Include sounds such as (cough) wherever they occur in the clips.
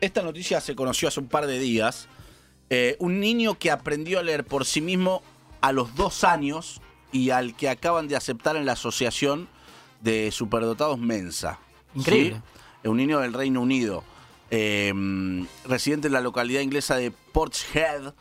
esta noticia se conoció hace un par de días. Eh, un niño que aprendió a leer por sí mismo a los dos años y al que acaban de aceptar en la asociación de superdotados Mensa. Increíble. ¿Sí? Un niño del Reino Unido, eh, residente en la localidad inglesa de Portshead,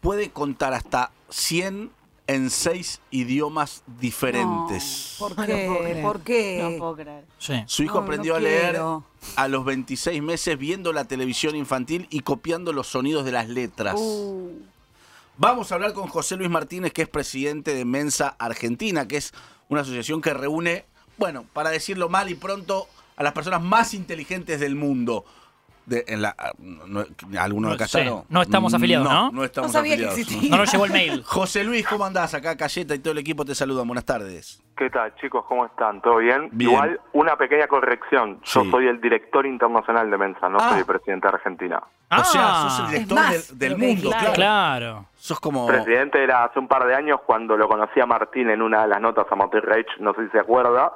puede contar hasta 100 en seis idiomas diferentes. ¿Por No puedo qué? creer. ¿Por qué? No puedo creer. Sí. Su hijo No, no aprendió a leer quiero. a los 26 meses viendo la televisión infantil y copiando los sonidos de las letras. Uh, Vamos a hablar con José Luis Martínez, que es presidente de Mensa Argentina, que es una asociación que reúne, bueno, para decirlo mal y pronto, a las personas más inteligentes del mundo. De, en la, no, ¿Alguno de acá Sí, está? No, no estamos afiliados, ¿no? No estamos No sabía que afiliados. existía. No nos llegó el mail. (laughs) José Luis, ¿cómo andás? Acá Cayeta y todo el equipo te saludan. Buenas tardes. ¿Qué tal, chicos? ¿Cómo están? ¿Todo bien? Bien. Igual, una pequeña corrección. Yo Sí. soy el director internacional de Mensa, no Ah. soy el presidente de Argentina. o sea, Ah, sos el director más del, que mundo, claro. Claro. Sos como... Presidente era hace un par de años cuando lo conocí a Martín en una de las notas a Martín Reich, no sé si se acuerda,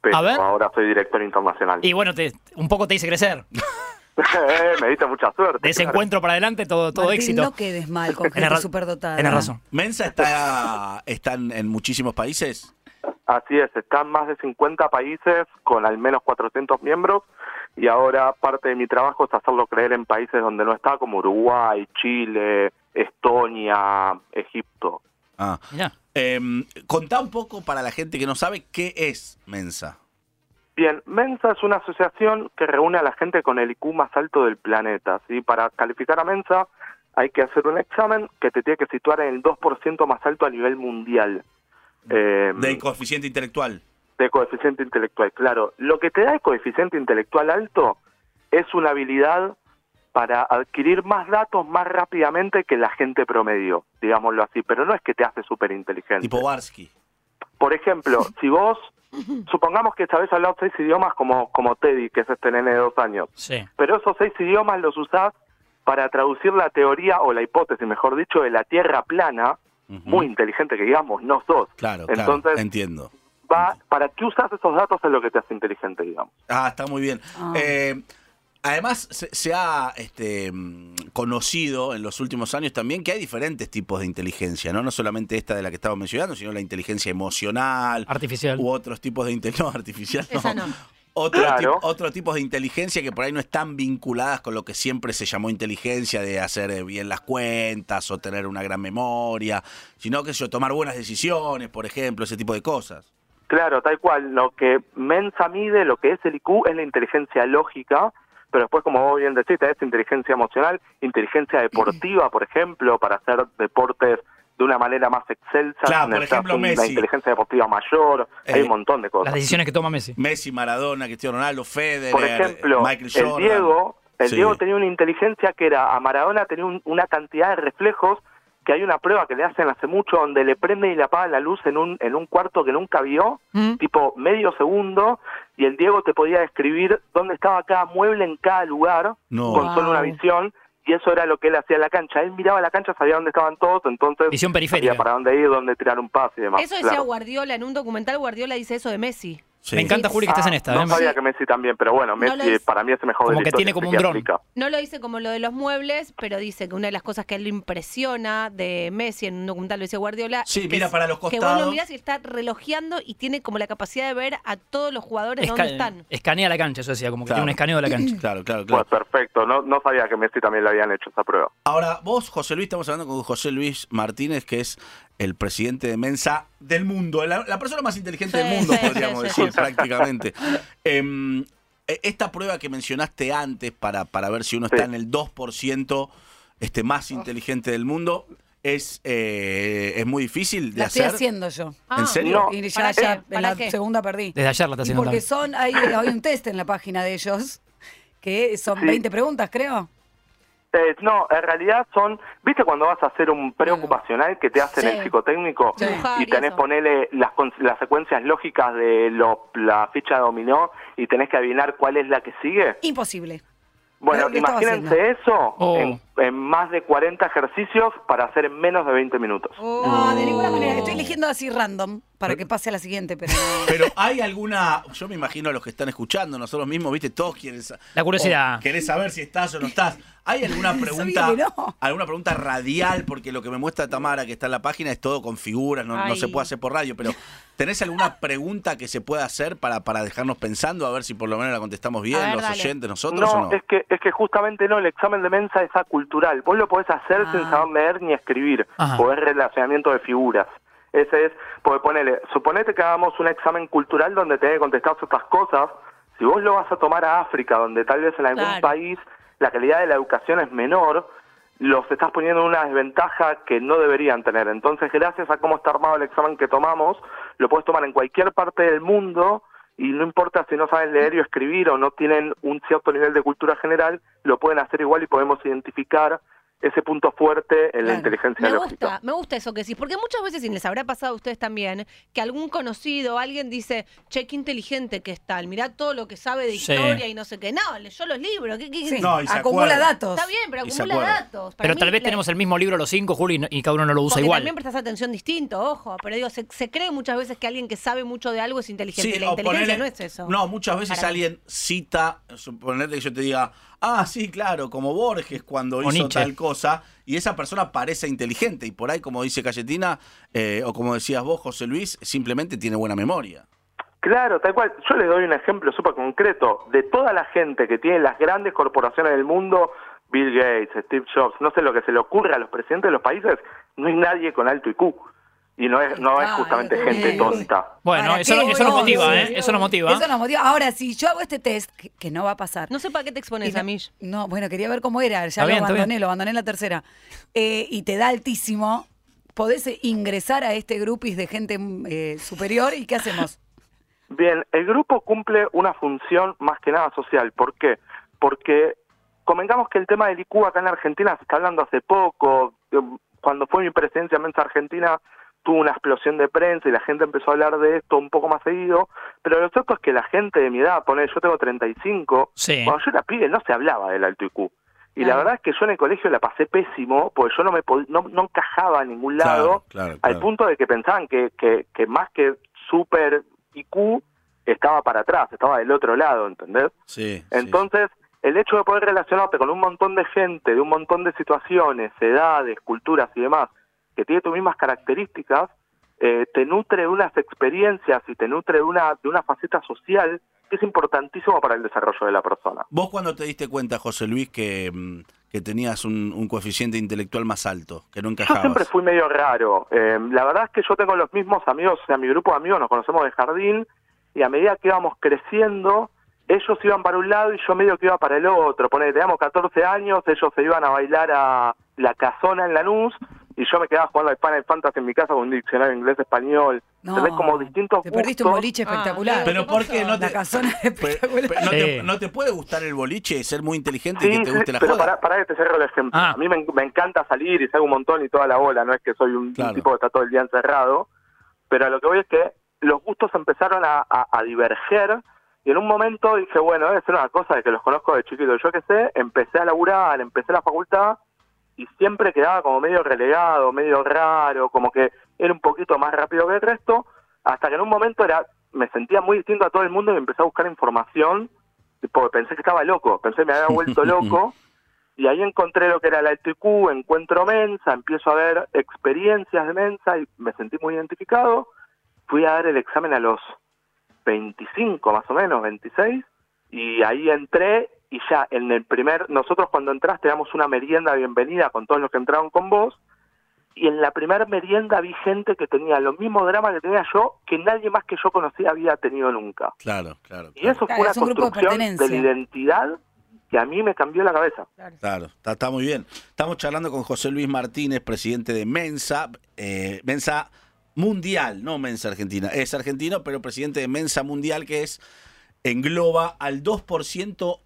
pero A ver. ahora soy director internacional. Y bueno, te, un poco te hice crecer. (laughs) (laughs) Me diste mucha suerte. De ese claro. encuentro para adelante, todo, todo Martín, éxito. No quedes mal con (laughs) gente superdotada. Tenés razón. Mensa está, está en, en muchísimos países. Así es, están más de 50 países con al menos 400 miembros y ahora parte de mi trabajo es hacerlo creer en países donde no está, como Uruguay, Chile, Estonia, Egipto. Ah. Mirá. Em, contá un poco para la gente que no sabe qué es Mensa. Bien, Mensa es una asociación que reúne a la gente con el IQ más alto del planeta. ¿sí? Para calificar a Mensa hay que hacer un examen que te tiene que situar en el 2% más alto a nivel mundial. Eh, De coeficiente intelectual. de coeficiente intelectual, claro. Lo que te da el coeficiente intelectual alto es una habilidad para adquirir más datos más rápidamente que la gente promedio, digámoslo así, pero no es que te hace súper inteligente. Tipo Barsky. Por ejemplo, (laughs) si vos, (laughs) supongamos que sabés hablar seis idiomas como, como Teddy, que es este nene de dos años, Sí. pero esos seis idiomas los usás para traducir la teoría o la hipótesis, mejor dicho, de la Tierra plana, muy inteligente que digamos, no sos. Claro, Entonces, claro, entiendo. va, ¿para qué usas esos datos es lo que te hace inteligente, digamos? Ah, está muy bien. Ah. Eh, además, se, se ha este, mm, conocido en los últimos años también que hay diferentes tipos de inteligencia, ¿no? No solamente esta de la que estamos mencionando, sino la inteligencia emocional Artificial. u otros tipos de inteligencia (laughs) no, artificial. no. Esa no. Otro Claro. tipo- otros tipos de inteligencia que por ahí no están vinculadas con lo que siempre se llamó inteligencia de hacer eh, bien las cuentas o tener una gran memoria, sino que yo tomar buenas decisiones, por ejemplo, ese tipo de cosas. Claro, tal cual. Lo que Mensa mide, lo que es el IQ, es la inteligencia lógica, pero después, como vos bien decís, es inteligencia emocional, inteligencia deportiva, por ejemplo, para hacer deportes de una manera más excelsa. Claro, por ejemplo, una Messi. inteligencia deportiva mayor, hay Eh, un montón de cosas. Las decisiones que toma Messi. Messi, Maradona, Cristiano Ronaldo, Federer, Por ejemplo, Michael el Jordan. Diego, el Sí. Diego tenía una inteligencia que era, a Maradona tenía un- una cantidad de reflejos que hay una prueba que le hacen hace mucho donde le prenden y le apagan la luz en un, en un cuarto que nunca vio, Mm. tipo medio segundo, y el Diego te podía describir dónde estaba cada mueble en cada lugar No. con Wow. solo una visión, y eso era lo que él hacía en la cancha. Él miraba la cancha, sabía dónde estaban todos, entonces Visión periférica. sabía para dónde ir, dónde tirar un pase y demás. Eso decía claro. Guardiola en un documental. Guardiola dice eso de Messi. Sí. Me encanta, Juli, que estés en Ah, esta. No ¿eh? sabía que Messi también, pero bueno, No Messi hice. para mí es el mejor Como de la que tiene como un dron. No lo dice como lo de los muebles, pero dice que una de las cosas que a él le impresiona de Messi en un documental lo dice Guardiola. Sí, mira es- para los Que vos costados. lo mirás y está relojeando y tiene como la capacidad de ver a todos los jugadores Esca- dónde están. Escanea la cancha, eso decía, como que Claro. tiene un escaneo de la cancha. (clears throat) Claro, claro, Pues claro. perfecto, no, no sabía que Messi también le habían hecho esa prueba. Ahora, vos, José Luis, estamos hablando con José Luis Martínez, que es el presidente de Mensa del mundo, la, la persona más inteligente Sí, del mundo, sí, podríamos sí, sí. decir, prácticamente. (laughs) Em, e- esta prueba que mencionaste antes para, para ver si uno está en el 2% este, más inteligente del mundo, es, eh, es muy difícil de La estoy hacer. haciendo yo. Ah, ¿En serio? No. Y ya, ¿Para ya qué? en ¿Para la qué? segunda perdí. Desde ayer la está Y haciendo porque también. son, hay, hay un test en la página de ellos, que son Sí. 20 preguntas, creo. Eh, no, en realidad son, ¿viste cuando vas a hacer un preocupacional que te hacen Sí. el psicotécnico Sí. Y tenés eso. ponerle las, con- las secuencias lógicas de lo- la ficha de dominó y tenés que adivinar cuál es la que sigue? Imposible. Bueno, imagínense eso Oh. en, en más de 40 ejercicios para hacer en menos de 20 minutos. Oh. No, de ninguna manera. Estoy eligiendo así random. para que pase a la siguiente, pero. (laughs) Pero hay alguna, yo me imagino a los que están escuchando, nosotros mismos, viste, todos quieren La curiosidad. Querés saber si estás o no estás. ¿Hay (laughs) alguna pregunta, no. alguna pregunta radial? Porque lo que me muestra Tamara, que está en la página, es todo con figuras, no, se puede hacer por radio, pero ¿tenés alguna pregunta que se pueda hacer para, para dejarnos pensando, a ver si por lo menos la contestamos bien, ver, los dale. oyentes, nosotros No, o no? es que es que justamente no, el examen de mensa es acultural. Vos lo podés hacer sin Ah. saber leer ni escribir, Ajá. o es relacionamiento de figuras. Ese es, porque ponele, suponete que hagamos un examen cultural donde tenés que contestar ciertas cosas. Si vos lo vas a tomar a África, donde tal vez en algún Claro. país la calidad de la educación es menor, los estás poniendo en una desventaja que no deberían tener. Entonces, gracias a cómo está armado el examen que tomamos, lo puedes tomar en cualquier parte del mundo y no importa si no saben leer y escribir o no tienen un cierto nivel de cultura general, lo pueden hacer igual y podemos identificar ese punto fuerte en la Claro. inteligencia Me lógica. gusta, me gusta eso que decís, porque muchas veces, y les habrá pasado a ustedes también, que algún conocido, alguien dice, che, qué inteligente que es tal, mirá todo lo que sabe de Sí. historia y no sé qué. No, leyó los libros. ¿qué- qué- Sí, No, y se acumula acuerda. datos. Está bien, pero Y acumula datos. Para Pero mí, tal vez la- tenemos el mismo libro los cinco, Juli, y y cada uno no lo usa porque igual. también prestas atención distinto, ojo. Pero digo, se, se cree muchas veces que alguien que sabe mucho de algo es inteligente. la o inteligencia ponele- no es eso. No, muchas veces Para mí. alguien cita, suponete que yo te diga, ah, sí, claro, como Borges cuando O hizo Nietzsche. tal cosa, y esa persona parece inteligente, y por ahí, como dice Cayetina, eh, o como decías vos, José Luis, simplemente tiene buena memoria. Claro, tal cual. Yo les doy un ejemplo súper concreto. De toda la gente que tiene las grandes corporaciones del mundo, Bill Gates, Steve Jobs, no sé lo que se le ocurre a los presidentes de los países, no hay nadie con alto IQ. Y no es, no es Ay, justamente gente tonta. Bueno, ¿Para eso, qué? eso nos No, motiva. ¿eh? Eso nos motiva. Eso nos motiva. Ahora, si yo hago este test, que, que no va a pasar. No sé para qué te expones no- a mí. No, bueno, quería ver cómo era. Ya Está lo bien, abandoné, lo abandoné en la tercera. Eh, y te da altísimo. Podés eh, ingresar a este grupis de gente eh, superior y ¿qué hacemos? Bien, el grupo cumple una función más que nada social. ¿Por qué? Porque convengamos que el tema del IQ acá en Argentina se está hablando hace poco. Cuando fue mi presidencia en Mensa Argentina tuvo una explosión de prensa y la gente empezó a hablar de esto un poco más seguido. Pero lo cierto es que la gente de mi edad, pone, yo tengo 35, Sí. cuando yo era pibe no se hablaba del alto IQ. Y la verdad es que yo en el colegio la pasé pésimo, porque yo no me pod- no, no encajaba a ningún lado, claro, al claro. punto de que pensaban que, que, que más que super IQ estaba para atrás, estaba del otro lado, ¿entendés? Sí, sí, Entonces, el hecho de poder relacionarte con un montón de gente, de un montón de situaciones, edades, culturas y demás, que tiene tus mismas características, eh, te nutre de unas experiencias y te nutre de una, de una faceta social que es importantísimo para el desarrollo de la persona. ¿Vos cuando te diste cuenta, José Luis, que, mm, que tenías un, un coeficiente intelectual más alto, que no Yo encajabas? siempre fui medio raro. Eh, la verdad es que yo tengo los mismos amigos, o sea, mi grupo de amigos nos conocemos de jardín y a medida que íbamos creciendo, ellos iban para un lado y yo medio que iba para el otro. Ponele, teníamos 14 años, ellos se iban a bailar a la casona en Lanús y yo me quedaba jugando al Final Fantasy en mi casa con un diccionario inglés-español. No, Tenés como distintos Te perdiste un boliche Ah, espectacular. Pero ¿por qué no te, La casona es (laughs) Pe- espectacular. pe- no, te, Sí. no te puede gustar el boliche, ser muy inteligente y que te sí, guste la pero joda? para, para que te cierro el ejemplo. Ah. A mí me, en- me encanta salir y salgo un montón y toda la bola, no es que soy un, tipo que está todo el día encerrado, pero a lo que voy es que los gustos empezaron a, a- a diverger y en un momento dije, bueno, debe ser una cosa de que los conozco de chiquito, yo qué sé, empecé a laburar, empecé la facultad y siempre quedaba como medio relegado, medio raro, como que era un poquito más rápido que el resto, hasta que en un momento era me sentía muy distinto a todo el mundo y empecé a buscar información porque pensé que estaba loco, pensé que me había vuelto (laughs) loco y ahí encontré lo que era el alto IQ, encuentro Mensa, empiezo a ver experiencias de Mensa y me sentí muy identificado. Fui a dar el examen a los 25 más o menos, 26, y ahí entré y ya en el primer, nosotros cuando entraste damos una merienda de bienvenida con todos los que entraron con vos, y en la primera merienda vi gente que tenía los mismos dramas que tenía yo, que nadie más que yo conocía había tenido nunca. Claro, claro. Y claro. eso Claro, fue una es un de construcción de, pertenencia. la identidad que a mí me cambió la cabeza. Claro, está, está muy bien. Estamos charlando con José Luis Martínez, presidente de Mensa, eh, Mensa Mundial, no Mensa Argentina. Es argentino, pero presidente de Mensa Mundial, que es engloba al 2%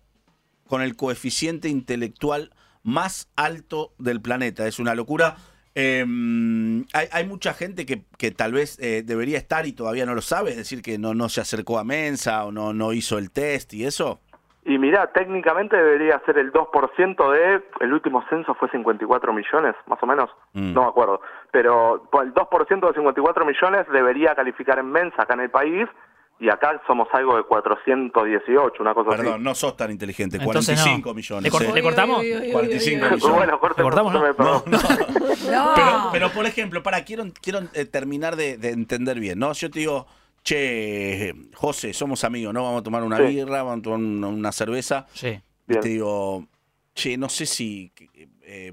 con el coeficiente intelectual más alto del planeta. Es una locura. Eh, hay, hay mucha gente que, que tal vez eh, debería estar y todavía no lo sabe, es decir, que no, no se acercó a Mensa o no, no hizo el test y eso. Y mirá, técnicamente debería ser el 2% de, el último censo fue 54 millones, más o menos, Mm. no me acuerdo, pero pues, el 2% de 54 millones debería calificar en mensa acá en el país y acá somos algo de 418, una cosa Perdón, no sos tan inteligente. Entonces, 45 no. millones. ¿Le, cor- eh. le cortamos? Uy, uy, uy, uy, 45 uy, uy. (laughs) millones. bueno, corte, ¿Le cortamos, no? cortame, perdón. No, no. (laughs) No. Pero, pero, por ejemplo, para, quiero, quiero eh, terminar de, de entender bien, ¿no? Yo te digo, che, José, somos amigos, ¿no? Vamos a tomar una Sí. birra, vamos a tomar una, una cerveza. Sí. Y Bien. te digo, che, no sé si eh,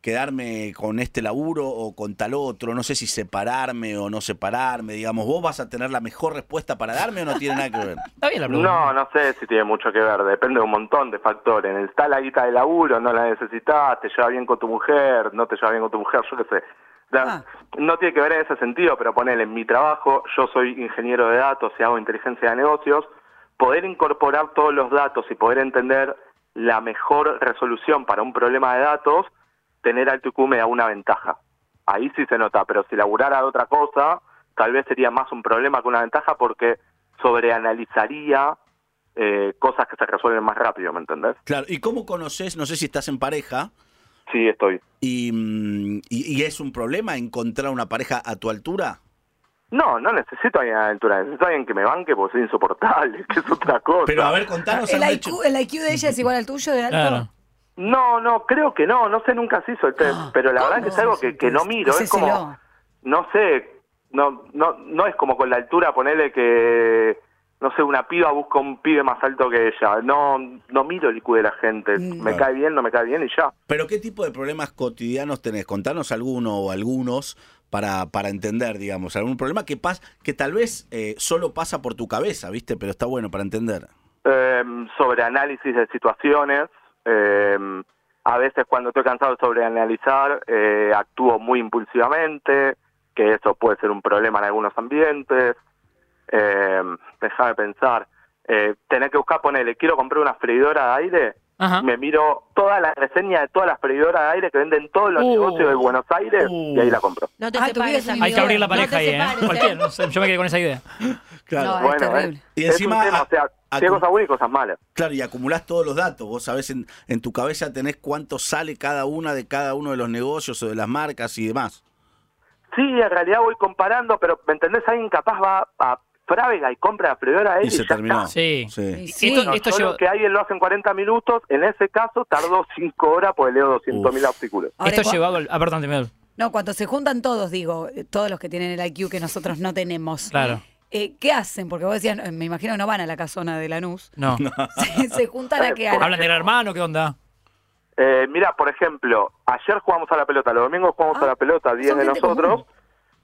quedarme con este laburo o con tal otro, no sé si separarme o no separarme, digamos, ¿vos vas a tener la mejor respuesta para darme o no tiene nada que ver? (laughs) Está bien la pregunta. No, no sé si tiene mucho que ver, depende de un montón de factores. Está la guita de laburo, no la necesitas, te lleva bien con tu mujer, no te lleva bien con tu mujer, yo qué sé. La- Ah. No tiene que ver en ese sentido, pero ponele en mi trabajo, yo soy ingeniero de datos y hago inteligencia de negocios, poder incorporar todos los datos y poder entender la mejor resolución para un problema de datos, tener alto IQ me da una ventaja. Ahí sí se nota, pero si laburara de otra cosa, tal vez sería más un problema que una ventaja porque sobreanalizaría eh, cosas que se resuelven más rápido, ¿me entendés? Claro, ¿y cómo conoces, no sé si estás en pareja, Sí, estoy. y, mm, y, y es un problema encontrar una pareja a tu altura? No, no necesito a alguien a la altura, necesito a alguien que me banque porque soy insoportable, (laughs) que es otra cosa. Pero a ver, contanos ¿El IQ, hecho. ¿El IQ de ella es igual al tuyo de alto? Claro. No, no, creo que no, no sé, nunca se hizo el test, Ah, pero la verdad que es algo que, que no miro, es como, no sé, no, no, no es como con la altura ponerle que, no sé, una piba busca un pibe más alto que ella, no, no miro el IQ de la gente, Mm. me Claro. cae bien, no me cae bien y ya. Pero ¿qué tipo de problemas cotidianos tenés? Contanos alguno o algunos para, para entender, digamos, algún problema que pas que tal vez eh, solo pasa por tu cabeza, ¿viste? Pero está bueno para entender. eh, sobre análisis de situaciones. Eh, a veces cuando estoy cansado de sobreanalizar, eh, actúo muy impulsivamente, que eso puede ser un problema en algunos ambientes. Eh, déjame pensar. Eh, tener que buscar, ponerle, quiero comprar una freidora de aire, Ajá. me miro toda la reseña de todas las freidoras de aire que venden todos los Uh. negocios de Buenos Aires Uh. y ahí la compro. No te Ah, separes. Hay que abrir la No pareja ahí, ¿eh? separes, ¿eh? No sé, yo me quedé con esa idea. Claro. No, es bueno, terrible. eh, Y es encima, un tema, o sea, a- tiene a- cosas buenas y cosas malas. Claro, y acumulás todos los datos. Vos sabés en, en tu cabeza tenés cuánto sale cada una de cada uno de los negocios o de las marcas y demás. Sí, en realidad voy comparando, pero ¿me entendés? Alguien capaz va a Frávega y compra freidora de Y él y, se ya terminó. está. Sí. Sí. Sí. Esto, No, esto solo que alguien lo hace en 40 minutos, en ese caso tardó 5 horas porque leo 200.000 mil artículos. Ahora, esto llevado al... Ah, perdón, te me- No, cuando se juntan todos, digo, todos los que tienen el IQ que nosotros no tenemos. Claro. Eh, ¿Qué hacen? Porque vos decías, eh, me imagino que no van a la casona de Lanús. No. (laughs) Se, se juntan a la- ¿Hablan del hermano? ¿Qué onda? Eh, mira, por ejemplo, ayer jugamos a la pelota, los domingos jugamos Ah, a la pelota, 10 son de nosotros, común.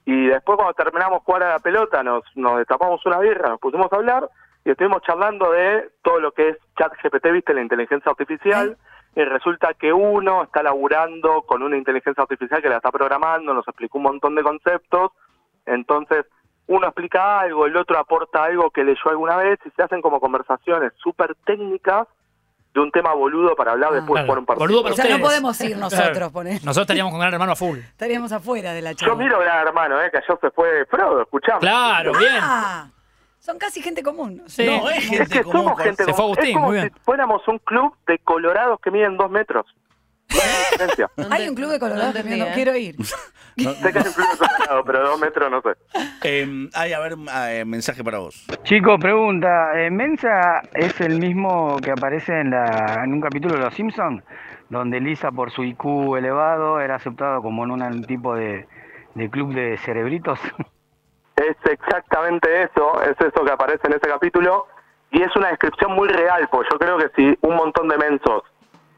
y después cuando terminamos de jugar a la pelota nos, nos destapamos una birra, nos pusimos a hablar y estuvimos charlando de todo lo que es chat GPT, viste, la inteligencia artificial, y resulta que uno está laburando con una inteligencia artificial que la está programando, nos explicó un montón de conceptos, entonces uno explica algo, el otro aporta algo que leyó alguna vez y se hacen como conversaciones súper técnicas de un tema boludo para hablar Ah. después de Claro. jugar un partido. O sea, no podemos ir nosotros, poner. Nosotros estaríamos con Gran Hermano a full. Estaríamos afuera de la charla. Yo miro Gran Hermano, eh, que ayer se fue Frodo, escuchamos. Claro, bien. Ah, son casi gente común. Sí. No, es Es gente que común. somos gente Se fue. Agustín, es como muy si bien. fuéramos un club de colorados que miden dos metros. (laughs) Hay un club de Colorado no no ¿eh? quiero ir. (laughs) sé que hay un club de colorados, pero dos metros no sé. Eh, hay, a ver, eh, mensaje para vos. Chico, pregunta, eh, ¿Mensa es el mismo que aparece en, la, en un capítulo de Los Simpsons? Donde Lisa, por su IQ elevado, era aceptado como en un tipo de, de club de cerebritos. (laughs) Es exactamente eso, es eso que aparece en ese capítulo y es una descripción muy real, porque yo creo que si un montón de mensos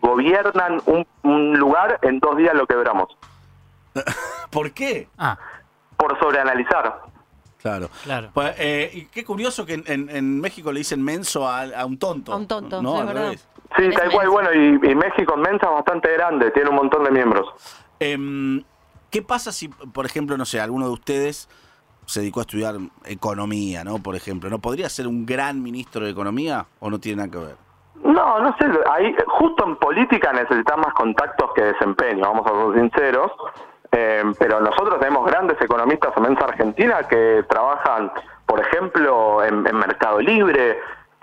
gobiernan un, un lugar, en dos días lo quebramos, (laughs) ¿Por qué? Ah, por sobreanalizar. Claro. Claro. Pues, eh, y qué curioso que en, en- en México le dicen menso a, a un tonto. A un tonto, no, sí, al verdad. revés. Sí, Es tal cual, bueno, y, y México en Mensa es bastante grande, tiene un montón de miembros. Em, ¿Qué pasa si, por ejemplo, no sé, alguno de ustedes se dedicó a estudiar economía, ¿no? Por ejemplo, ¿no podría ser un gran ministro de economía o no tiene nada que ver? No, no sé, ahí, justo en política necesitas más contactos que desempeño, vamos a ser sinceros. Eh, pero nosotros tenemos grandes economistas en Mensa Argentina que trabajan, por ejemplo, en, en Mercado Libre,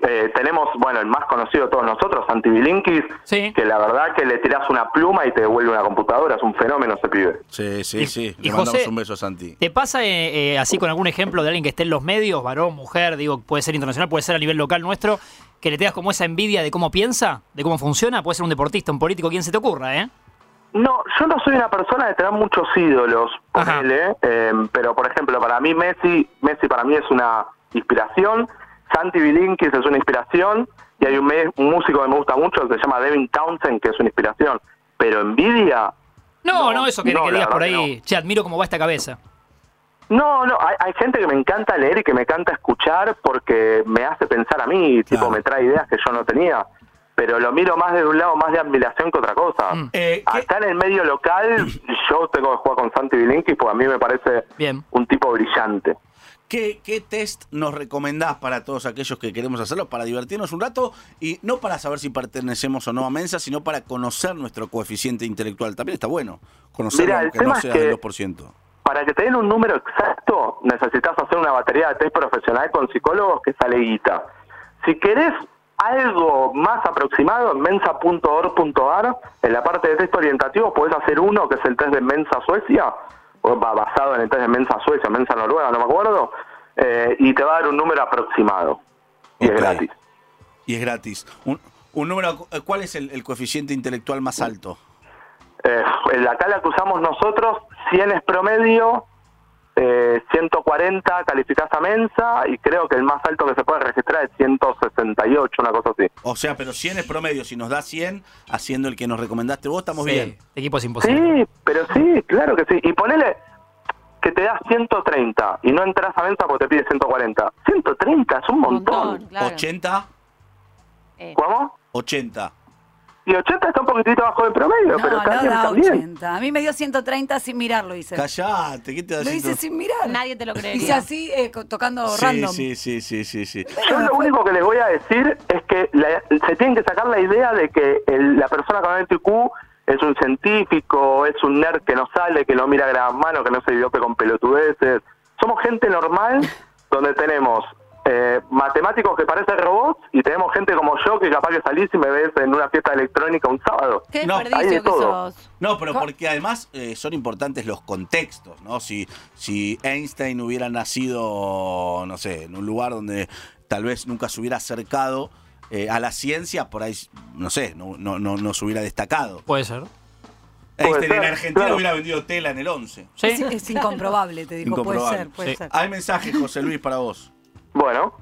Eh, tenemos, bueno, el más conocido de todos nosotros, Santi Bilinkis, Sí. que la verdad que le tirás una pluma y te devuelve una computadora, es un fenómeno ese pibe. Sí, sí, Y- sí. y Le mandamos José- un beso a Santi. ¿Te pasa eh, eh, así con algún ejemplo de alguien que esté en los medios, varón, mujer, digo, puede ser internacional, puede ser a nivel local nuestro, que le tengas como esa envidia de cómo piensa, de cómo funciona? Puede ser un deportista, un político, quien se te ocurra, ¿eh? No, yo no soy una persona de tener muchos ídolos, ponele, eh, pero por ejemplo, para mí Messi, Messi para mí es una inspiración, Santi Bilinkis es una inspiración, y hay un, me- un músico que me gusta mucho que se llama Devin Townsend, que es una inspiración, pero envidia, No, no, No, eso que, no, que digas por ahí, che, admiro cómo va esta cabeza. No, no, hay, hay gente que me encanta leer y que me encanta escuchar porque me hace pensar a mí, tipo Claro. me trae ideas que yo no tenía. Pero lo miro más desde un lado más de admiración que otra cosa. Mm. Eh, ¿qué- Acá en el medio local, (clears throat) yo tengo que jugar con Santi Bilinkis porque a mí me parece Bien. un tipo brillante. ¿Qué, ¿Qué test nos recomendás para todos aquellos que queremos hacerlo, para divertirnos un rato y no para saber si pertenecemos o no a Mensa, sino para conocer nuestro coeficiente intelectual? También está bueno conocerlo, Mira, aunque no tema es sea que- del 2%. Para que te den un número exacto, necesitas hacer una batería de test profesional con psicólogos que sale guita. Si querés algo más aproximado, en mensa.org.ar, en la parte de test orientativo, podés hacer uno que es el test de Mensa Suecia, o va basado en el test de Mensa Suecia, Mensa Noruega, no me acuerdo, eh, y te va a dar un número aproximado. Y es gratis. Y es gratis. Un, un número, ¿Cuál es el, el coeficiente intelectual más alto? Eh, la escala que usamos nosotros, 100 es promedio, eh, 140 calificás a Mensa y creo que el más alto que se puede registrar es 168, una cosa así. O sea, pero 100 es promedio. Si nos da 100, haciendo el que nos recomendaste vos, estamos Sí, bien. este equipo es imposible. Sí, pero sí, claro que sí. Y ponele que te da 130 y no entras a Mensa porque te pide 140. 130 es un montón. Montón, claro. 80, Eh, ¿Cómo? 80. Y 80 está un poquitito bajo del promedio, No, pero no está bien da también. 80. A mí me dio 130 sin mirarlo, hice. Callate, ¿qué te da Lo hice 100? sin mirar. Nadie te lo Hice creería. así, eh, tocando Sí, random. sí, sí, sí, sí, sí. Yo lo único que les voy a decir es que la- se tienen que sacar la idea de que el- la persona con IQ es un científico, es un nerd que no sale, que no mira gran mano, que no se idiope con pelotudeces. Somos gente normal donde tenemos eh, matemáticos que parecen robots y tenemos gente como yo que capaz que salís y me ves en una fiesta electrónica un sábado. Qué No, hay de desperdicio que todo. sos. No, pero porque además eh, son importantes los contextos, ¿no? Si, si Einstein hubiera nacido, no sé, en un lugar donde tal vez nunca se hubiera acercado eh, a la ciencia, por ahí, no sé, no, no, no, no se hubiera destacado. Puede ser. Einstein en Argentina claro. hubiera vendido tela en el 11. Sí. Es, es incomprobable, te digo. Puede Incomprobable. ser, puede Sí. ser. Hay mensajes, José Luis, para vos. Bueno,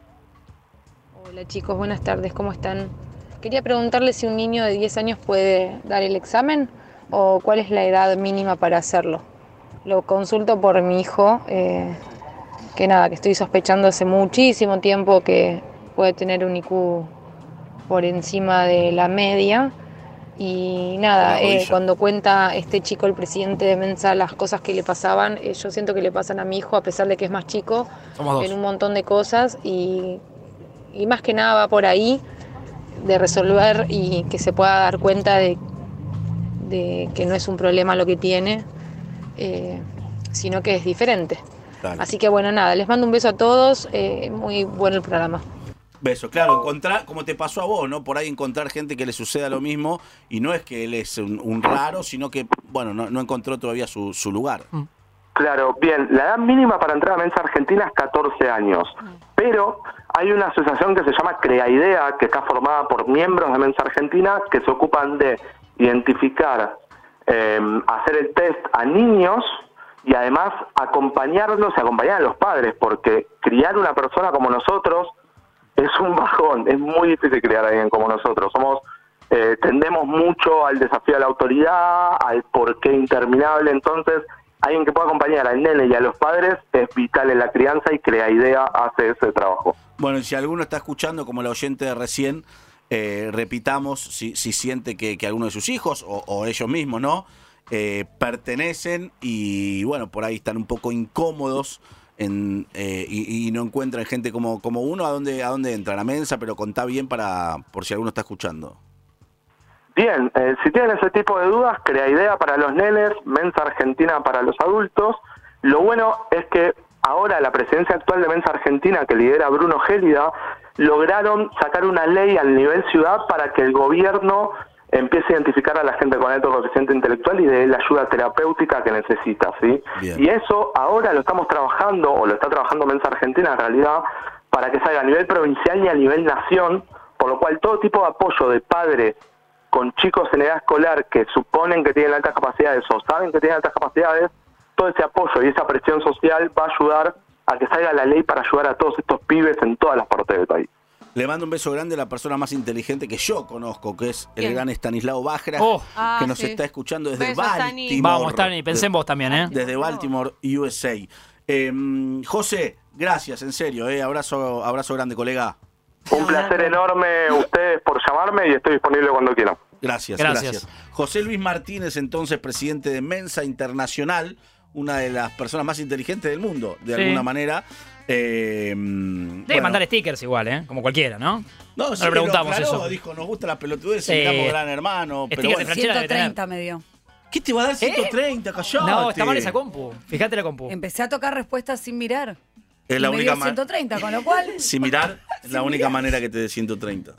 Hola chicos, buenas tardes, ¿cómo están? Quería preguntarle si un niño de 10 años puede dar el examen o cuál es la edad mínima para hacerlo. Lo consulto por mi hijo, eh, que nada, que estoy sospechando hace muchísimo tiempo que puede tener un IQ por encima de la media. Y nada, eh, cuando cuenta este chico, el presidente de Mensa, las cosas que le pasaban, eh, yo siento que le pasan a mi hijo, a pesar de que es más chico, en un montón de cosas y, y más que nada va por ahí de resolver y que se pueda dar cuenta de, de que no es un problema lo que tiene, eh, sino que es diferente. Dale. Así que bueno, nada, les mando un beso a todos, eh, muy bueno el programa. Beso, claro, encontrar, como te pasó a vos, ¿no? Por ahí encontrar gente que le suceda lo mismo y no es que él es un, un raro, sino que, bueno, no, no encontró todavía su, su lugar. Claro, bien, la edad mínima para entrar a Mensa Argentina es 14 años, pero hay una asociación que se llama Crea Idea, que está formada por miembros de Mensa Argentina que se ocupan de identificar, eh, hacer el test a niños y además acompañarlos y acompañar a los padres, porque criar una persona como nosotros es un bajón, es muy difícil criar a alguien como nosotros, somos eh, tendemos mucho al desafío de la autoridad, al porqué interminable, entonces alguien que pueda acompañar al nene y a los padres es vital en la crianza y crea idea hace ese trabajo. Bueno, y si alguno está escuchando, como la oyente de recién, eh, repitamos si, si siente que, que alguno de sus hijos o, o ellos mismos, ¿no? Eh, pertenecen y, bueno, por ahí están un poco incómodos en, eh, y, no encuentran gente como, como uno, ¿a dónde, ¿a dónde entran? A Mensa, pero contá bien para por si alguno está escuchando. Bien, eh, si tienen ese tipo de dudas, crea idea para los nenes, Mensa Argentina para los adultos. Lo bueno es que ahora la presidencia actual de Mensa Argentina, que lidera Bruno Gélida, lograron sacar una ley al nivel ciudad para que el gobierno empiece a identificar a la gente con alto coeficiente intelectual y de la ayuda terapéutica que necesita, ¿sí? Bien. Y eso ahora lo estamos trabajando, o lo está trabajando Mensa Argentina en realidad, para que salga a nivel provincial y a nivel nación, por lo cual todo tipo de apoyo de padre con chicos en edad escolar que suponen que tienen altas capacidades o saben que tienen altas capacidades, todo ese apoyo y esa presión social va a ayudar a que salga la ley para ayudar a todos estos pibes en todas las partes del país. Le mando un beso grande a la persona más inteligente que yo conozco, que es el ¿Quién? gran Estanislao Bajra, Oh. Ah, que nos sí. está escuchando desde Beso, Stani. Baltimore. Vamos, Stani, pensé en vos también, ¿eh? Desde Baltimore, USA. Eh, José, gracias, en serio. Eh, abrazo, abrazo grande, colega. Un placer enorme ustedes por llamarme y estoy disponible cuando quieran. Gracias, Gracias. gracias. José Luis Martínez, entonces presidente de Mensa Internacional, una de las personas más inteligentes del mundo, de Sí. alguna manera. Eh, Debe bueno. mandar stickers igual, ¿eh? Como cualquiera, ¿no? No, sí, le preguntamos lo aclaró, eso. Dijo, nos gusta la pelotudez, Sí. invitamos gran hermano. Pero Stickers bueno. de Franchella debe tener. 130 me dio. ¿Qué te va a dar 130, callate? No, está mal esa compu. Fíjate la compu. Empecé a tocar respuestas sin mirar. Es la y me única dio ma- 130, con lo cual (laughs) Si mirar, es (laughs) la única manera que te dé 130.